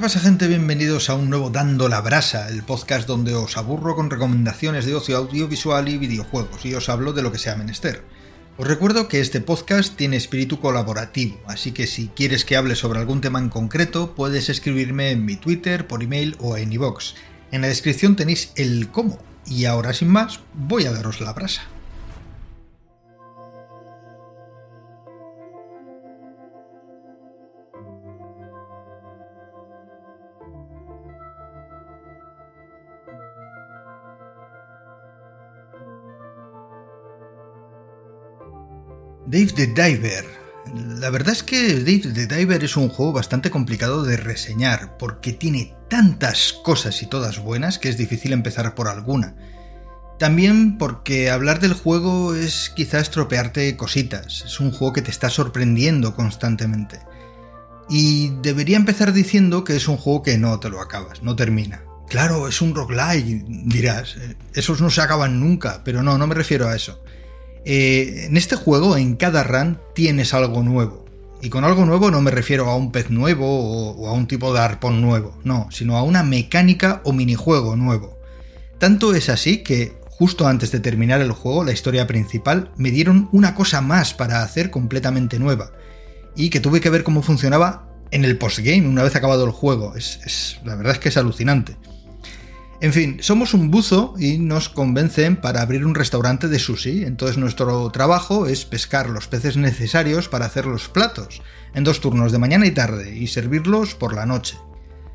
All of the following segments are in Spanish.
¿Qué pasa gente? Bienvenidos a un nuevo Dando la Brasa, el podcast donde os aburro con recomendaciones de ocio audiovisual y videojuegos y os hablo de lo que sea menester. Os recuerdo que este podcast tiene espíritu colaborativo, así que si quieres que hable sobre algún tema en concreto, puedes escribirme en mi Twitter, por email o en iVoox. En la descripción tenéis el cómo, y ahora sin más, voy a daros la brasa. Dave the Diver. La verdad es que Dave the Diver es un juego bastante complicado de reseñar, porque tiene tantas cosas y todas buenas que es difícil empezar por alguna. También porque hablar del juego es quizás estropearte cositas, es un juego que te está sorprendiendo constantemente. Y debería empezar diciendo que es un juego que no te lo acabas, no termina. Claro, es un roguelike, dirás, esos no se acaban nunca, pero no, no me refiero a eso. Eh, en este juego, en cada run, tienes algo nuevo. Y con algo nuevo no me refiero a un pez nuevo o, a un tipo de arpón nuevo, no, sino a una mecánica o minijuego nuevo. Tanto es así que, justo antes de terminar el juego, la historia principal, me dieron una cosa más para hacer completamente nueva. Y que tuve que ver cómo funcionaba en el postgame una vez acabado el juego. es, la verdad es que es alucinante. En fin, somos un buzo y nos convencen para abrir un restaurante de sushi, entonces nuestro trabajo es pescar los peces necesarios para hacer los platos, en dos turnos de mañana y tarde, y servirlos por la noche.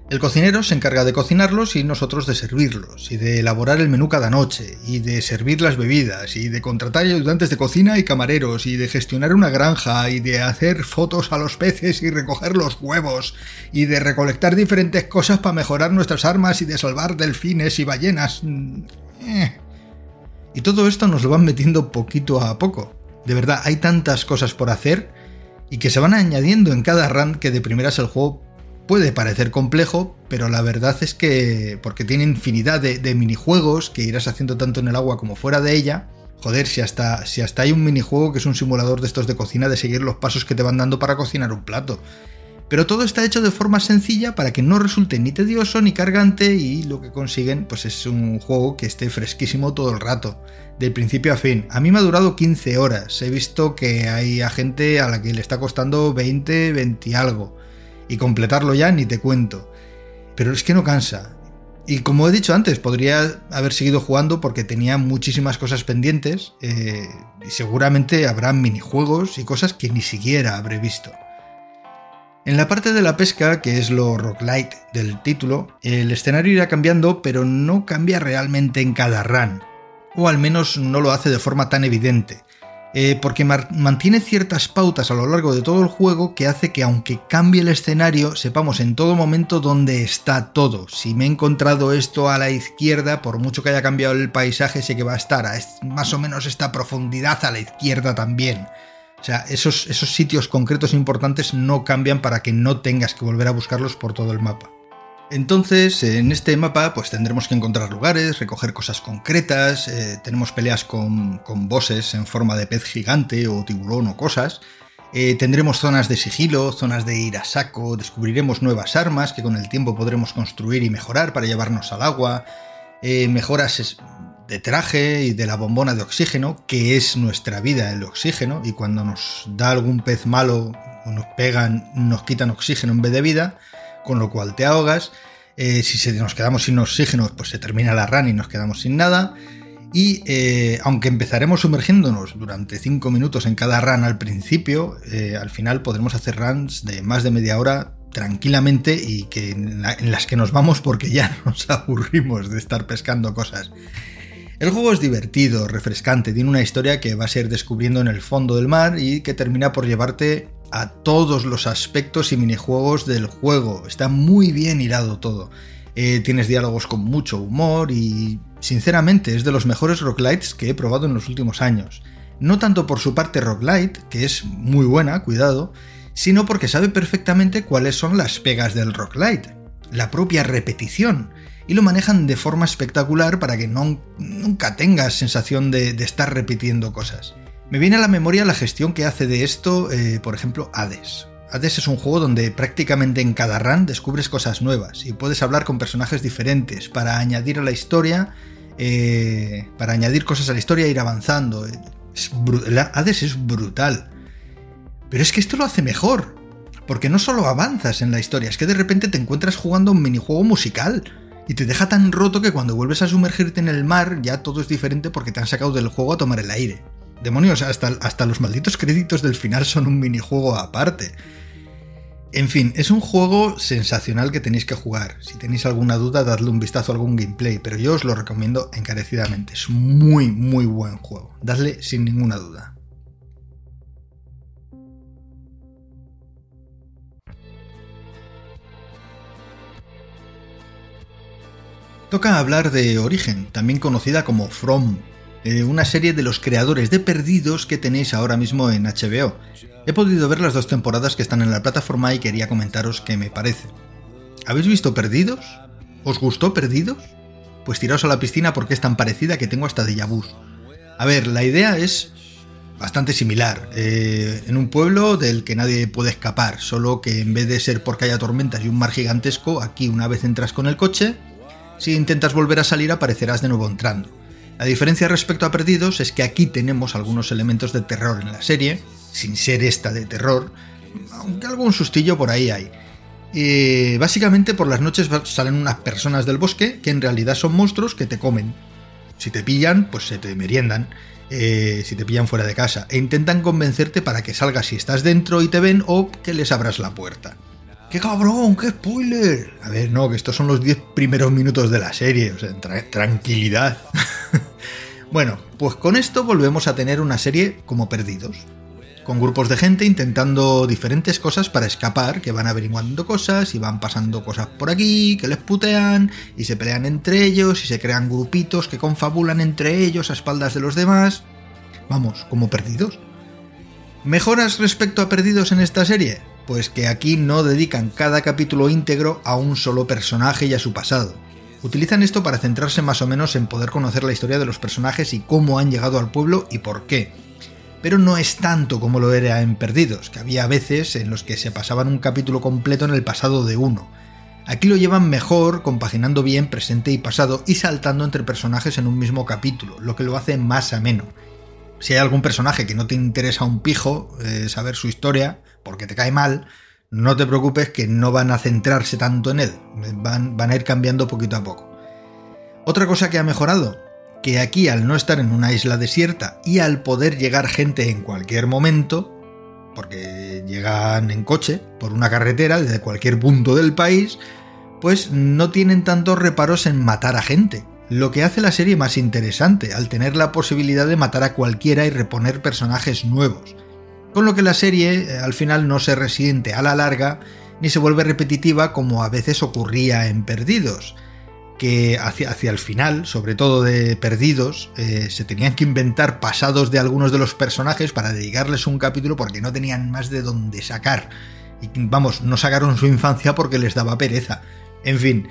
El cocinero se encarga de cocinarlos y nosotros de servirlos, y de elaborar el menú cada noche, y de servir las bebidas, y de contratar ayudantes de cocina y camareros, y de gestionar una granja, y de hacer fotos a los peces y recoger los huevos, y de recolectar diferentes cosas para mejorar nuestras armas y de salvar delfines y ballenas. Mm, eh. Y todo esto nos lo van metiendo poquito a poco. De verdad, hay tantas cosas por hacer y que se van añadiendo en cada run que de primeras el juego Puede parecer complejo, pero la verdad es que, porque tiene infinidad de, minijuegos que irás haciendo tanto en el agua como fuera de ella, joder, si hasta, si hasta hay un minijuego que es un simulador de estos de cocina de seguir los pasos que te van dando para cocinar un plato. Pero todo está hecho de forma sencilla para que no resulte ni tedioso ni cargante y lo que consiguen pues es un juego que esté fresquísimo todo el rato, de principio a fin. A mí me ha durado 15 horas, he visto que hay a gente a la que le está costando 20, 20 y algo y completarlo ya ni te cuento. Pero es que no cansa. Y como he dicho antes, podría haber seguido jugando porque tenía muchísimas cosas pendientes eh, y seguramente habrá minijuegos y cosas que ni siquiera habré visto. En la parte de la pesca, que es lo roguelite del título, el escenario irá cambiando, pero no cambia realmente en cada run. O al menos no lo hace de forma tan evidente. Eh, porque mantiene ciertas pautas a lo largo de todo el juego que hace que aunque cambie el escenario, sepamos en todo momento dónde está todo. Si me he encontrado esto a la izquierda, por mucho que haya cambiado el paisaje, sé que va a estar a más o menos esta profundidad a la izquierda también. O sea, esos, esos sitios concretos importantes no cambian para que no tengas que volver a buscarlos por todo el mapa. Entonces, en este mapa, pues tendremos que encontrar lugares, recoger cosas concretas, eh, tenemos peleas con, con, bosses en forma de pez gigante o tiburón o cosas, eh, tendremos zonas de sigilo, zonas de ir a saco, descubriremos nuevas armas que con el tiempo podremos construir y mejorar para llevarnos al agua, eh, mejoras de traje y de la bombona de oxígeno, que es nuestra vida el oxígeno, y cuando nos da algún pez malo o nos pegan, nos quitan oxígeno en vez de vida, con lo cual te ahogas. Eh, si nos quedamos sin oxígeno, pues se termina la run y nos quedamos sin nada. Y eh, aunque empezaremos sumergiéndonos durante 5 minutos en cada run al principio, eh, al final podremos hacer runs de más de media hora tranquilamente y que en, las que nos vamos porque ya nos aburrimos de estar pescando cosas. El juego es divertido, refrescante, tiene una historia que vas a ir descubriendo en el fondo del mar y que termina por llevarte a todos los aspectos y minijuegos del juego. Está muy bien hilado todo. Eh, tienes diálogos con mucho humor y, sinceramente, es de los mejores roguelites que he probado en los últimos años. No tanto por su parte roguelite, que es muy buena, cuidado, sino porque sabe perfectamente cuáles son las pegas del roguelite, la propia repetición, y lo manejan de forma espectacular para que no, nunca tengas sensación de estar repitiendo cosas. Me viene a la memoria la gestión que hace de esto, eh, por ejemplo, Hades. Hades es un juego donde prácticamente en cada run descubres cosas nuevas y puedes hablar con personajes diferentes para añadir a la historia, eh, para añadir cosas a la historia e ir avanzando. Hades es brutal. Pero es que esto lo hace mejor, porque no solo avanzas en la historia, es que de repente te encuentras jugando un minijuego musical y te deja tan roto que cuando vuelves a sumergirte en el mar ya todo es diferente porque te han sacado del juego a tomar el aire. Demonios, hasta, hasta los malditos créditos del final son un minijuego aparte. En fin, es un juego sensacional que tenéis que jugar. Si tenéis alguna duda, dadle un vistazo a algún gameplay, pero yo os lo recomiendo encarecidamente. Es muy, muy buen juego. Dadle sin ninguna duda. Toca hablar de Origen, también conocida como From, eh, una serie de los creadores de Perdidos que tenéis ahora mismo en HBO. He podido ver las dos temporadas que están en la plataforma y quería comentaros qué me parece. ¿Habéis visto Perdidos? ¿Os gustó Perdidos? Pues tiraos a la piscina porque es tan parecida que tengo hasta de vu. A ver, la idea es bastante similar. Eh, en un pueblo del que nadie puede escapar, solo que en vez de ser porque haya tormentas y un mar gigantesco, aquí una vez entras con el coche, si intentas volver a salir aparecerás de nuevo entrando. La diferencia respecto a Perdidos es que aquí tenemos algunos elementos de terror en la serie, sin ser esta de terror, aunque algún sustillo por ahí hay. básicamente por las noches salen unas personas del bosque que en realidad son monstruos que te comen. Si te pillan, pues se te meriendan. Eh, si te pillan fuera de casa. E intentan convencerte para que salgas si estás dentro y te ven o que les abras la puerta. ¡Qué cabrón! ¡Qué spoiler! A ver, no, que estos son los 10 primeros minutos de la serie. O sea, tranquilidad. bueno, pues con esto volvemos a tener una serie como Perdidos con grupos de gente intentando diferentes cosas para escapar, que van averiguando cosas y van pasando cosas por aquí, que les putean y se pelean entre ellos y se crean grupitos que confabulan entre ellos a espaldas de los demás. Vamos, como perdidos. ¿Mejoras respecto a perdidos en esta serie? Pues que aquí no dedican cada capítulo íntegro a un solo personaje y a su pasado. Utilizan esto para centrarse más o menos en poder conocer la historia de los personajes y cómo han llegado al pueblo y por qué pero no es tanto como lo era en Perdidos, que había veces en los que se pasaban un capítulo completo en el pasado de uno. Aquí lo llevan mejor, compaginando bien presente y pasado y saltando entre personajes en un mismo capítulo, lo que lo hace más ameno. Si hay algún personaje que no te interesa un pijo eh, saber su historia, porque te cae mal, no te preocupes que no van a centrarse tanto en él, van, van a ir cambiando poquito a poco. Otra cosa que ha mejorado, que aquí al no estar en una isla desierta y al poder llegar gente en cualquier momento, porque llegan en coche por una carretera desde cualquier punto del país, pues no tienen tantos reparos en matar a gente, lo que hace la serie más interesante, al tener la posibilidad de matar a cualquiera y reponer personajes nuevos. Con lo que la serie eh, al final no se resiente a la larga ni se vuelve repetitiva como a veces ocurría en Perdidos, que hacia, hacia, el final, sobre todo de Perdidos, eh, se tenían que inventar pasados de algunos de los personajes para dedicarles un capítulo porque no tenían más de dónde sacar. Y vamos, no sacaron su infancia porque les daba pereza. En fin,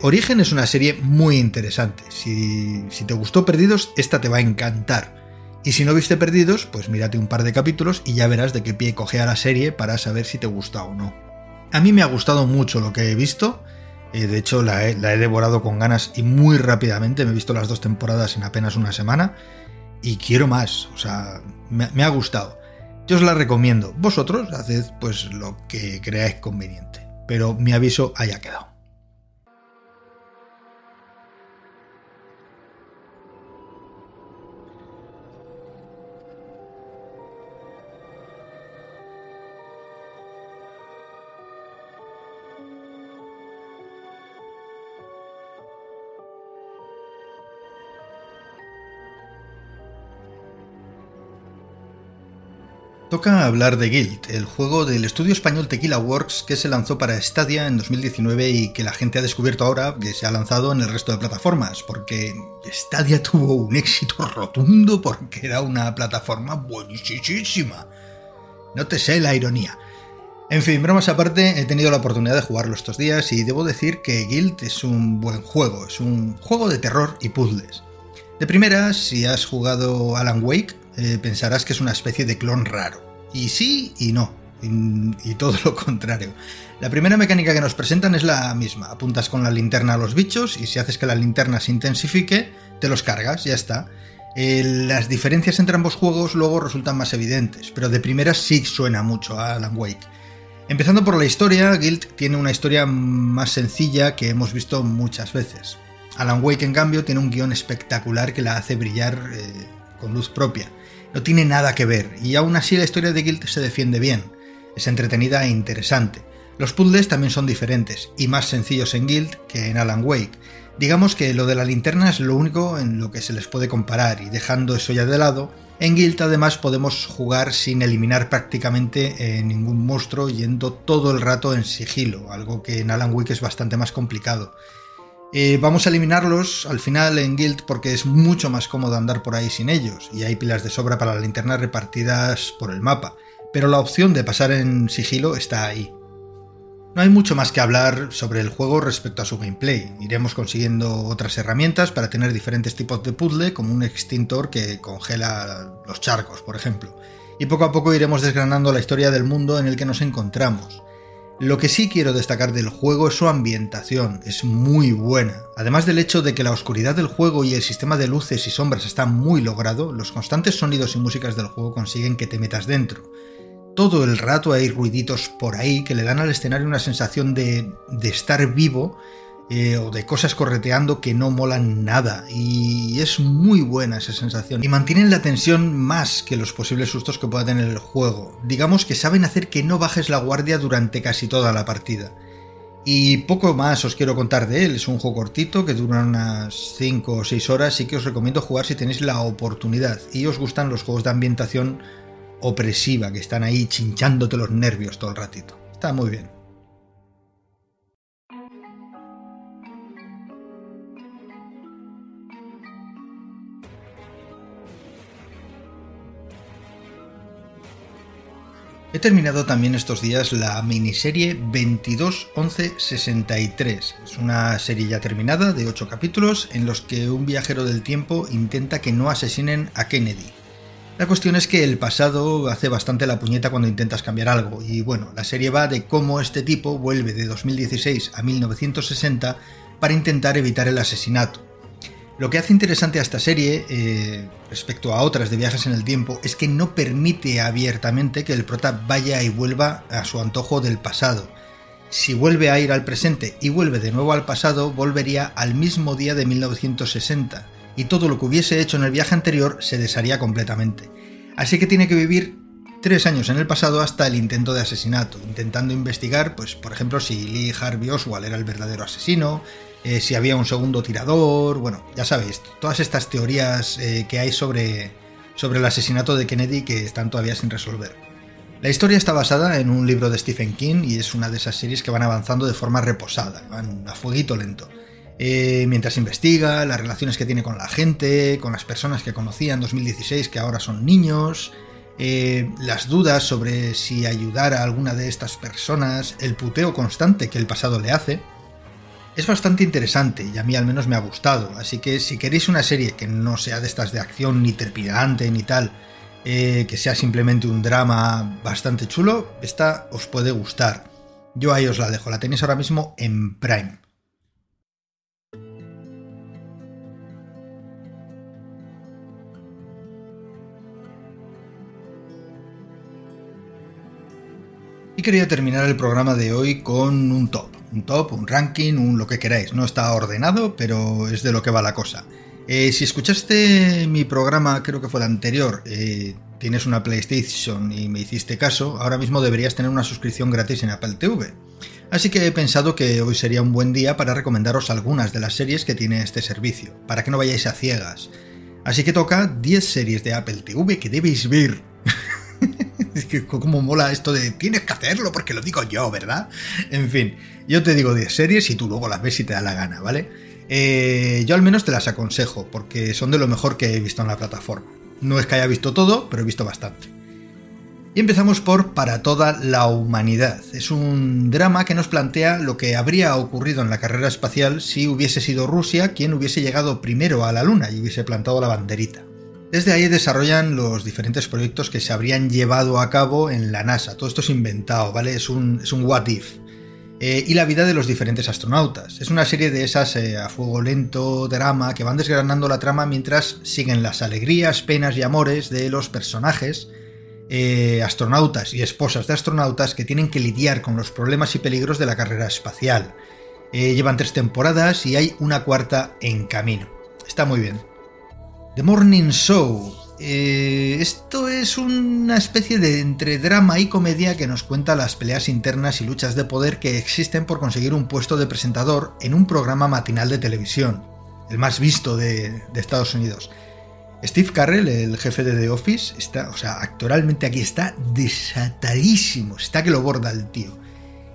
Origen es una serie muy interesante. Si, si te gustó Perdidos, esta te va a encantar. Y si no viste Perdidos, pues mírate un par de capítulos y ya verás de qué pie coge a la serie para saber si te gusta o no. A mí me ha gustado mucho lo que he visto eh, de hecho, la he, devorado con ganas y muy rápidamente. Me he visto las dos temporadas en apenas una semana. Y quiero más. O sea, me, me ha gustado. Yo os la recomiendo. Vosotros haced pues lo que creáis conveniente. Pero mi aviso haya quedado. Toca hablar de Guild, el juego del estudio español Tequila Works que se lanzó para Stadia en 2019 y que la gente ha descubierto ahora que se ha lanzado en el resto de plataformas, porque Stadia tuvo un éxito rotundo porque era una plataforma buenísima. No te sé la ironía. En fin, bromas aparte, he tenido la oportunidad de jugarlo estos días y debo decir que Guild es un buen juego, es un juego de terror y puzzles. De primera, si has jugado Alan Wake, eh, pensarás que es una especie de clon raro. Y sí y no. y, todo lo contrario. La primera mecánica que nos presentan es la misma. Apuntas con la linterna a los bichos y si haces que la linterna se intensifique, te los cargas, ya está. Eh, las diferencias entre ambos juegos luego resultan más evidentes, pero de primera sí suena mucho a Alan Wake. Empezando por la historia, Guild tiene una historia más sencilla que hemos visto muchas veces. Alan Wake, en cambio, tiene un guion espectacular que la hace brillar eh, con luz propia. No tiene nada que ver, y aún así la historia de Guild se defiende bien. Es entretenida e interesante. Los puzzles también son diferentes, y más sencillos en Guild que en Alan Wake. Digamos que lo de la linterna es lo único en lo que se les puede comparar, y dejando eso ya de lado, en Guild además podemos jugar sin eliminar prácticamente eh, ningún monstruo yendo todo el rato en sigilo, algo que en Alan Wake es bastante más complicado. Eh, vamos a eliminarlos al final en Guild porque es mucho más cómodo andar por ahí sin ellos y hay pilas de sobra para la linterna repartidas por el mapa, pero la opción de pasar en sigilo está ahí. No hay mucho más que hablar sobre el juego respecto a su gameplay. Iremos consiguiendo otras herramientas para tener diferentes tipos de puzzle, como un extintor que congela los charcos, por ejemplo. Y poco a poco iremos desgranando la historia del mundo en el que nos encontramos. Lo que sí quiero destacar del juego es su ambientación, es muy buena. Además del hecho de que la oscuridad del juego y el sistema de luces y sombras está muy logrado, los constantes sonidos y músicas del juego consiguen que te metas dentro. Todo el rato hay ruiditos por ahí que le dan al escenario una sensación de, de estar vivo eh, o de cosas correteando que no molan nada. Y es muy buena esa sensación. Y mantienen la tensión más que los posibles sustos que pueda tener el juego. Digamos que saben hacer que no bajes la guardia durante casi toda la partida. Y poco más os quiero contar de él. Es un juego cortito que dura unas 5 o 6 horas y que os recomiendo jugar si tenéis la oportunidad y os gustan los juegos de ambientación opresiva que están ahí chinchándote los nervios todo el ratito. Está muy bien. He terminado también estos días la miniserie 221163. Es una serie ya terminada de 8 capítulos en los que un viajero del tiempo intenta que no asesinen a Kennedy. La cuestión es que el pasado hace bastante la puñeta cuando intentas cambiar algo, y bueno, la serie va de cómo este tipo vuelve de 2016 a 1960 para intentar evitar el asesinato. Lo que hace interesante a esta serie, eh, respecto a otras de viajes en el tiempo, es que no permite abiertamente que el prota vaya y vuelva a su antojo del pasado. Si vuelve a ir al presente y vuelve de nuevo al pasado, volvería al mismo día de 1960, y todo lo que hubiese hecho en el viaje anterior se desharía completamente. Así que tiene que vivir tres años en el pasado hasta el intento de asesinato, intentando investigar, pues, por ejemplo, si Lee Harvey Oswald era el verdadero asesino, eh, si había un segundo tirador, bueno, ya sabéis, todas estas teorías eh, que hay sobre, sobre el asesinato de Kennedy que están todavía sin resolver. La historia está basada en un libro de Stephen King y es una de esas series que van avanzando de forma reposada, van a fueguito lento. Eh, mientras investiga las relaciones que tiene con la gente, con las personas que conocía en 2016 que ahora son niños, las dudas sobre si ayudar a alguna de estas personas, el puteo constante que el pasado le hace, es bastante interesante y a mí al menos me ha gustado, así que si queréis una serie que no sea de estas de acción ni trepidante ni tal, eh, que sea simplemente un drama bastante chulo, esta os puede gustar. Yo ahí os la dejo, la tenéis ahora mismo en Prime. Y quería terminar el programa de hoy con un top un top, un ranking, un lo que queráis. No está ordenado, pero es de lo que va la cosa. Eh, si escuchaste mi programa, creo que fue el anterior, eh, tienes una PlayStation y me hiciste caso, ahora mismo deberías tener una suscripción gratis en Apple TV. Así que he pensado que hoy sería un buen día para recomendaros algunas de las series que tiene este servicio, para que no vayáis a ciegas. Así que toca 10 series de Apple TV que debéis ver. es que como mola esto de tienes que hacerlo porque lo digo yo, ¿verdad? En fin, yo te digo 10 series y tú luego las ves si te da la gana, ¿vale? Eh, yo al menos te las aconsejo porque son de lo mejor que he visto en la plataforma. No es que haya visto todo, pero he visto bastante. Y empezamos por Para toda la humanidad. Es un drama que nos plantea lo que habría ocurrido en la carrera espacial si hubiese sido Rusia quien hubiese llegado primero a la Luna y hubiese plantado la banderita. Desde ahí desarrollan los diferentes proyectos que se habrían llevado a cabo en la NASA. Todo esto es inventado, ¿vale? Es un, es un what if. Eh, y la vida de los diferentes astronautas. Es una serie de esas eh, a fuego lento, drama, que van desgranando la trama mientras siguen las alegrías, penas y amores de los personajes, eh, astronautas y esposas de astronautas que tienen que lidiar con los problemas y peligros de la carrera espacial. llevan tres temporadas y hay una cuarta en camino. Está muy bien. The Morning Show. Eh, esto es una especie de entre drama y comedia que nos cuenta las peleas internas y luchas de poder que existen por conseguir un puesto de presentador en un programa matinal de televisión, el más visto de, Estados Unidos. Steve Carrell, el jefe de The Office, está, o sea, actoralmente aquí está desatadísimo, está que lo borda el tío.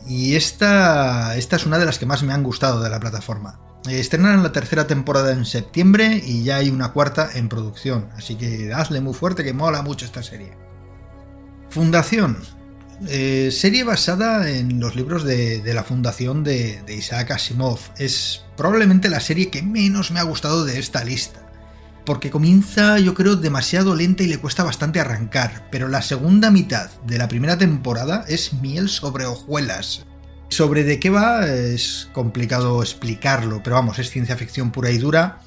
Y esta, esta es una de las que más me han gustado de la plataforma. Estrenaron la tercera temporada en septiembre y ya hay una cuarta en producción, así que hazle muy fuerte que mola mucho esta serie. Fundación. Eh, serie basada en los libros de, la fundación de, de, Isaac Asimov. Es probablemente la serie que menos me ha gustado de esta lista. Porque comienza, yo creo, demasiado lenta y le cuesta bastante arrancar. Pero la segunda mitad de la primera temporada es miel sobre hojuelas. Sobre de qué va es complicado explicarlo, pero vamos, es ciencia ficción pura y dura.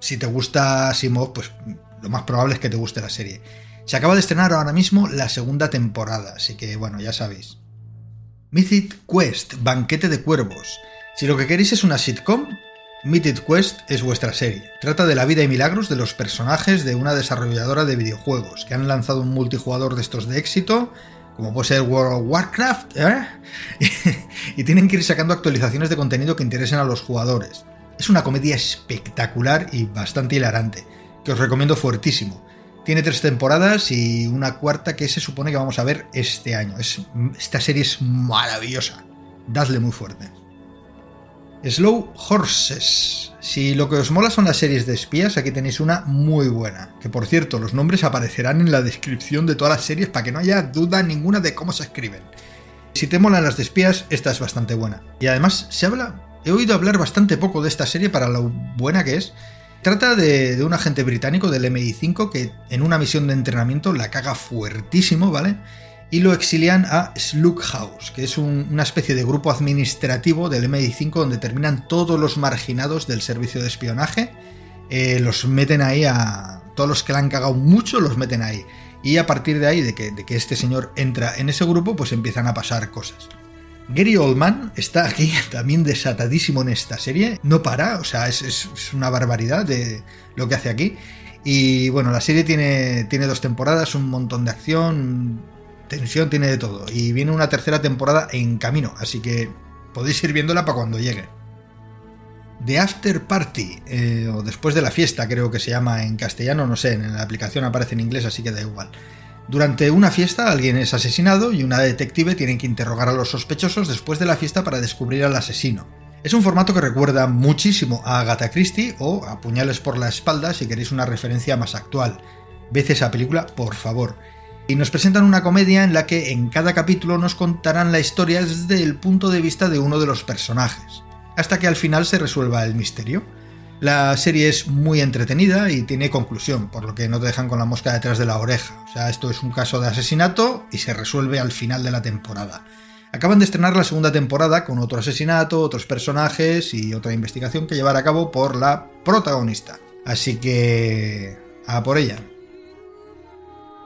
Si te gusta Asimov, pues lo más probable es que te guste la serie. Se acaba de estrenar ahora mismo la segunda temporada, así que bueno, ya sabéis. Mythic Quest, Banquete de Cuervos. Si lo que queréis es una sitcom, Mythic Quest es vuestra serie. Trata de la vida y milagros de los personajes de una desarrolladora de videojuegos que han lanzado un multijugador de estos de éxito como puede ser World of Warcraft, ¿eh? y tienen que ir sacando actualizaciones de contenido que interesen a los jugadores. Es una comedia espectacular y bastante hilarante, que os recomiendo fuertísimo. Tiene tres temporadas y una cuarta que se supone que vamos a ver este año. esta serie es maravillosa. Dadle muy fuerte. Slow Horses. Si lo que os mola son las series de espías, aquí tenéis una muy buena. Que por cierto, los nombres aparecerán en la descripción de todas las series para que no haya duda ninguna de cómo se escriben. Si te molan las de espías, esta es bastante buena. Y además, se habla. He oído hablar bastante poco de esta serie para lo buena que es. Trata de, de un agente británico del MI5 que en una misión de entrenamiento la caga fuertísimo, ¿vale? Y lo exilian a Slughouse, que es una especie de grupo administrativo del MI5 donde terminan todos los marginados del servicio de espionaje. Eh, los meten ahí a. Todos los que le han cagado mucho los meten ahí. Y a partir de ahí, de que, de que este señor entra en ese grupo, pues empiezan a pasar cosas. Gary Oldman está aquí también desatadísimo en esta serie. No para, o sea, es, es, una barbaridad de lo que hace aquí. Y bueno, la serie tiene, tiene dos temporadas, un montón de acción, tensión tiene de todo. Y viene una tercera temporada en camino, así que podéis ir viéndola para cuando llegue. The After Party, eh, o después de la fiesta, creo que se llama en castellano, no sé, en la aplicación aparece en inglés, así que da igual. Durante una fiesta alguien es asesinado y una detective tiene que interrogar a los sospechosos después de la fiesta para descubrir al asesino. Es un formato que recuerda muchísimo a Agatha Christie o a Puñales por la espalda si queréis una referencia más actual. Ved esa película, por favor y nos presentan una comedia en la que en cada capítulo nos contarán la historia desde el punto de vista de uno de los personajes, hasta que al final se resuelva el misterio. La serie es muy entretenida y tiene conclusión, por lo que no te dejan con la mosca detrás de la oreja. O sea, esto es un caso de asesinato y se resuelve al final de la temporada. Acaban de estrenar la segunda temporada con otro asesinato, otros personajes y otra investigación que llevar a cabo por la protagonista. Así que... a por ella.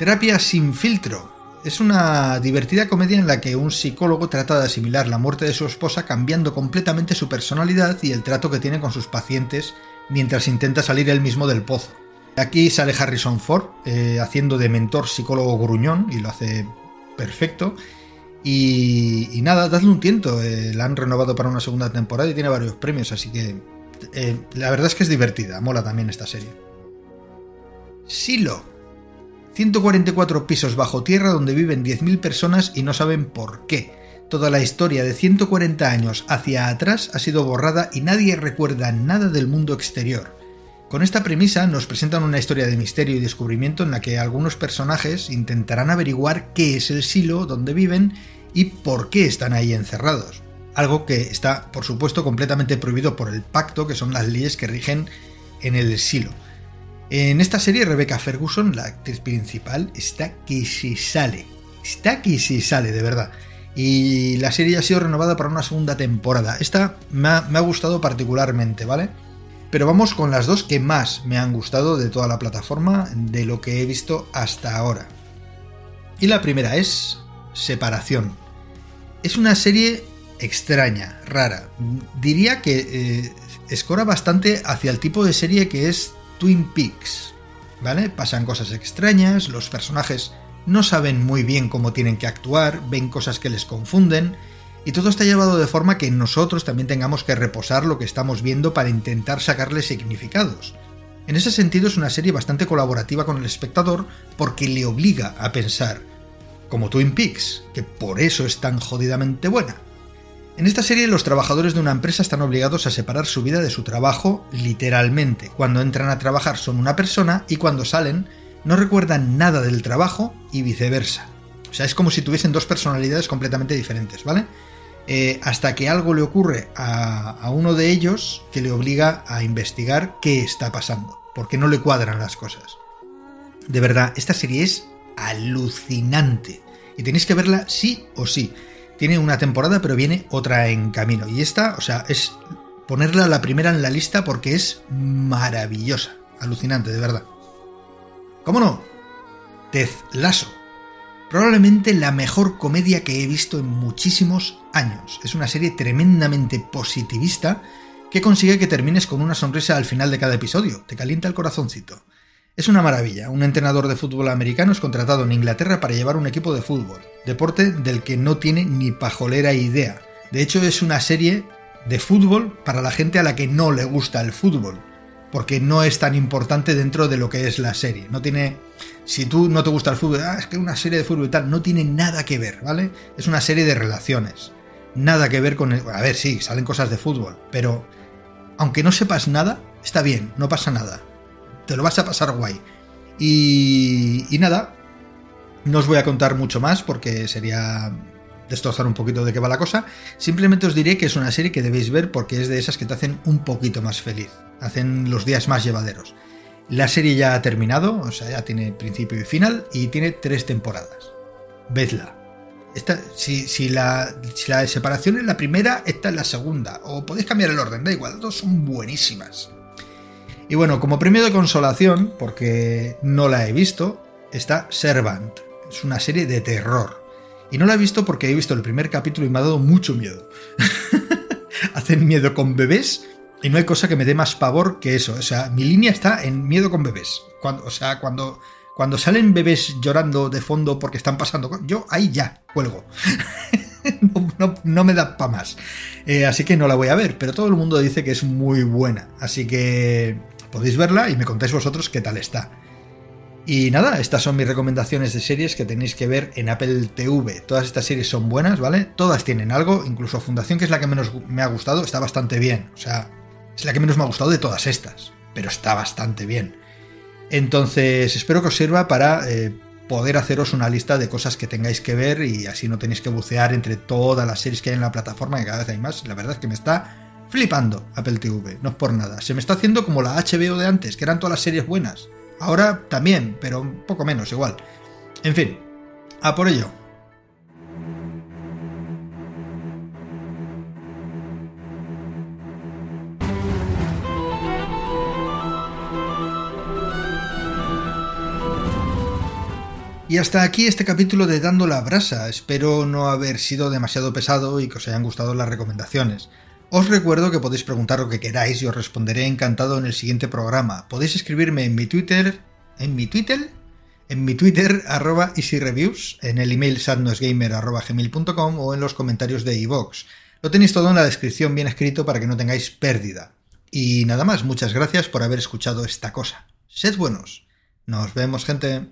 Terapia sin filtro. Es una divertida comedia en la que un psicólogo trata de asimilar la muerte de su esposa cambiando completamente su personalidad y el trato que tiene con sus pacientes mientras intenta salir él mismo del pozo. Aquí sale Harrison Ford eh, haciendo de mentor psicólogo gruñón y lo hace perfecto. Y, nada, dadle un tiento. Eh, la han renovado para una segunda temporada y tiene varios premios, así que eh, la verdad es que es divertida. Mola también esta serie. Silo 144 pisos bajo tierra donde viven 10.000 personas y no saben por qué. Toda la historia de 140 años hacia atrás ha sido borrada y nadie recuerda nada del mundo exterior. Con esta premisa nos presentan una historia de misterio y descubrimiento en la que algunos personajes intentarán averiguar qué es el silo donde viven y por qué están ahí encerrados. Algo que está, por supuesto, completamente prohibido por el pacto, que son las leyes que rigen en el silo. En esta serie, Rebecca Ferguson, la actriz principal, está que se sale. Está que se sale, de verdad. Y la serie ha sido renovada para una segunda temporada. Esta me ha, gustado particularmente, ¿vale? Pero vamos con las dos que más me han gustado de toda la plataforma, de lo que he visto hasta ahora. Y la primera es Separación. Es una serie extraña, rara. Diría que eh, escora bastante hacia el tipo de serie que es Twin Peaks. ¿Vale? Pasan cosas extrañas, los personajes no saben muy bien cómo tienen que actuar, ven cosas que les confunden, y todo está llevado de forma que nosotros también tengamos que reposar lo que estamos viendo para intentar sacarle significados. En ese sentido es una serie bastante colaborativa con el espectador porque le obliga a pensar, como Twin Peaks, que por eso es tan jodidamente buena. En esta serie los trabajadores de una empresa están obligados a separar su vida de su trabajo literalmente. Cuando entran a trabajar son una persona y cuando salen no recuerdan nada del trabajo y viceversa. O sea, es como si tuviesen dos personalidades completamente diferentes, ¿vale? Eh, hasta que algo le ocurre a, uno de ellos que le obliga a investigar qué está pasando, porque no le cuadran las cosas. De verdad, esta serie es alucinante y tenéis que verla sí o sí. Tiene una temporada, pero viene otra en camino. Y esta, o sea, es ponerla la primera en la lista porque es maravillosa, alucinante, de verdad. ¿Cómo no? Ted Lasso Probablemente la mejor comedia que he visto en muchísimos años. Es una serie tremendamente positivista que consigue que termines con una sonrisa al final de cada episodio. Te calienta el corazoncito. Es una maravilla. Un entrenador de fútbol americano es contratado en Inglaterra para llevar un equipo de fútbol, deporte del que no tiene ni pajolera idea. De hecho, es una serie de fútbol para la gente a la que no le gusta el fútbol, porque no es tan importante dentro de lo que es la serie. No tiene si tú no te gusta el fútbol, ah, es que una serie de fútbol y tal, no tiene nada que ver, ¿vale? Es una serie de relaciones. Nada que ver con... El, a ver, sí, salen cosas de fútbol, pero aunque no sepas nada, está bien, no pasa nada. Te lo vas a pasar guay. Y, nada, no os voy a contar mucho más porque sería destrozar un poquito de qué va la cosa. Simplemente os diré que es una serie que debéis ver porque es de esas que te hacen un poquito más feliz, hacen los días más llevaderos. La serie ya ha terminado, o sea, ya tiene principio y final y tiene tres temporadas. Vedla. Esta, si, la, la separación es la primera, esta es la segunda. O podéis cambiar el orden, da igual, dos son buenísimas. Y bueno, como premio de consolación, porque no la he visto, está Servant. Es una serie de terror. Y no la he visto porque he visto el primer capítulo y me ha dado mucho miedo. Hacen miedo con bebés y no hay cosa que me dé más pavor que eso. O sea, mi línea está en miedo con bebés. Cuando, o sea, cuando, cuando salen bebés llorando de fondo porque están pasando... Yo ahí ya cuelgo. no, me da para más. Eh, así que no la voy a ver, pero todo el mundo dice que es muy buena. Así que podéis verla y me contáis vosotros qué tal está. Y nada, estas son mis recomendaciones de series que tenéis que ver en Apple TV. Todas estas series son buenas, ¿vale? Todas tienen algo, incluso Fundación, que es la que menos me ha gustado, está bastante bien. O sea, es la que menos me ha gustado de todas estas, pero está bastante bien. Entonces, espero que os sirva para eh, poder haceros una lista de cosas que tengáis que ver y así no tenéis que bucear entre todas las series que hay en la plataforma, que cada vez hay más. La verdad es que me está flipando Apple TV, no es por nada. Se me está haciendo como la HBO de antes, que eran todas las series buenas. Ahora también, pero un poco menos igual. En fin, a por ello. Y hasta aquí este capítulo de Dando la Brasa. Espero no haber sido demasiado pesado y que os hayan gustado las recomendaciones. Os recuerdo que podéis preguntar lo que queráis y os responderé encantado en el siguiente programa. Podéis escribirme en mi Twitter. ¿En mi Twitter? En mi Twitter, arroba easyreviews, en el email sadnosgamer o en los comentarios de iVox. Lo tenéis todo en la descripción bien escrito para que no tengáis pérdida. Y nada más, muchas gracias por haber escuchado esta cosa. Sed buenos. Nos vemos, gente.